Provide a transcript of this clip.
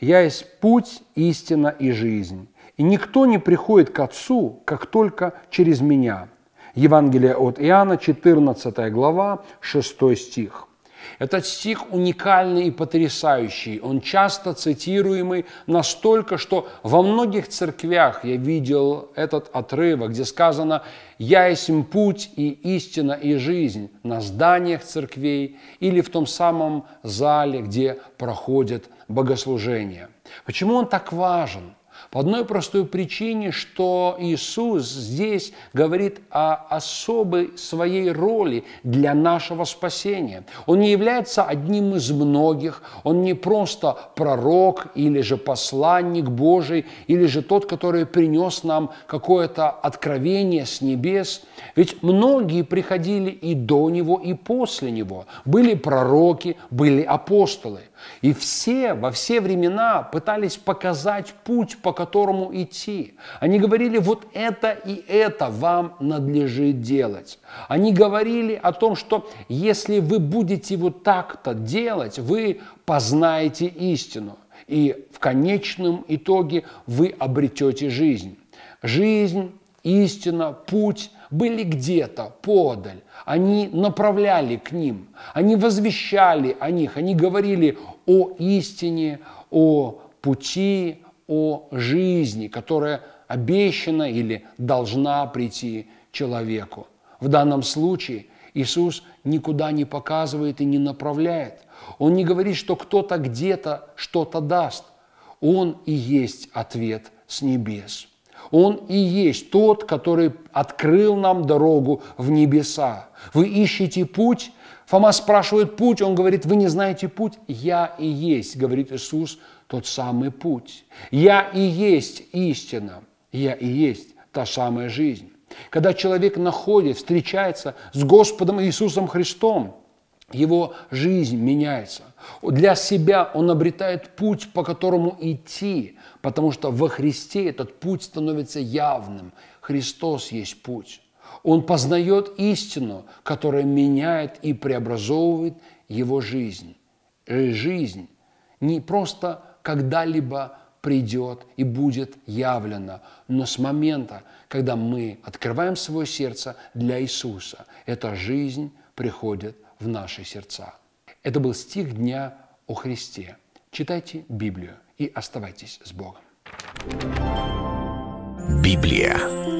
«Я есть путь, истина и жизнь, и никто не приходит к Отцу, как только через Меня». Евангелие от Иоанна, 14 глава, 6 стих. Этот стих уникальный и потрясающий. Он часто цитируемый настолько, что во многих церквях я видел этот отрывок, где сказано «Я есть путь и истина и жизнь» на зданиях церквей или в том самом зале, где проходят богослужения. Почему он так важен? По одной простой причине, что Иисус здесь говорит о особой своей роли для нашего спасения. Он не является одним из многих, он не просто пророк или же посланник Божий, или же тот, который принес нам какое-то откровение с небес. Ведь многие приходили и до Него, и после Него. Были пророки, были апостолы. И все во все времена пытались показать путь, по которому идти. Они говорили, вот это и это вам надлежит делать. Они говорили о том, что если вы будете вот так-то делать, вы познаете истину. И в конечном итоге вы обретете жизнь. Жизнь, истина, путь были где-то подаль. Они направляли к ним, они возвещали о них, они говорили о истине, о пути, о жизни, которая обещана или должна прийти человеку. В данном случае Иисус никуда не показывает и не направляет. Он не говорит, что кто-то где-то что-то даст. Он и есть ответ с небес. Он и есть тот, который открыл нам дорогу в небеса. Вы ищете путь? Фома спрашивает путь, он говорит, вы не знаете путь? Я и есть, говорит Иисус, тот самый путь. Я и есть истина. Я и есть та самая жизнь. Когда человек находит, встречается с Господом Иисусом Христом, его жизнь меняется. Для себя он обретает путь, по которому идти, потому что во Христе этот путь становится явным. Христос есть путь. Он познает истину, которая меняет и преобразовывает его жизнь. Э, жизнь не просто когда-либо придет и будет явлена, но с момента, когда мы открываем свое сердце для Иисуса, эта жизнь приходит в наши сердца. Это был стих дня о Христе. Читайте Библию и оставайтесь с Богом. Библия.